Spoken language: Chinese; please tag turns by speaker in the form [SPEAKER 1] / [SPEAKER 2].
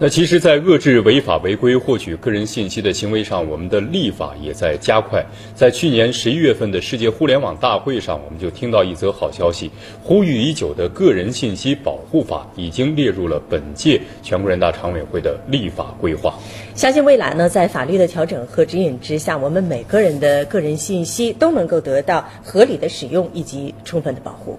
[SPEAKER 1] 那其实在遏制违法违规获取个人信息的行为上我们的立法也在加快。在去年十一月份的世界互联网大会上我们就听到一则好消息呼吁已久的个人信息保护法已经列入了本届全国人大常委会的立法规划。
[SPEAKER 2] 相信未来呢在法律的调整和指引之下我们每个人的个人信息都能够得到合理的使用以及充分的保护。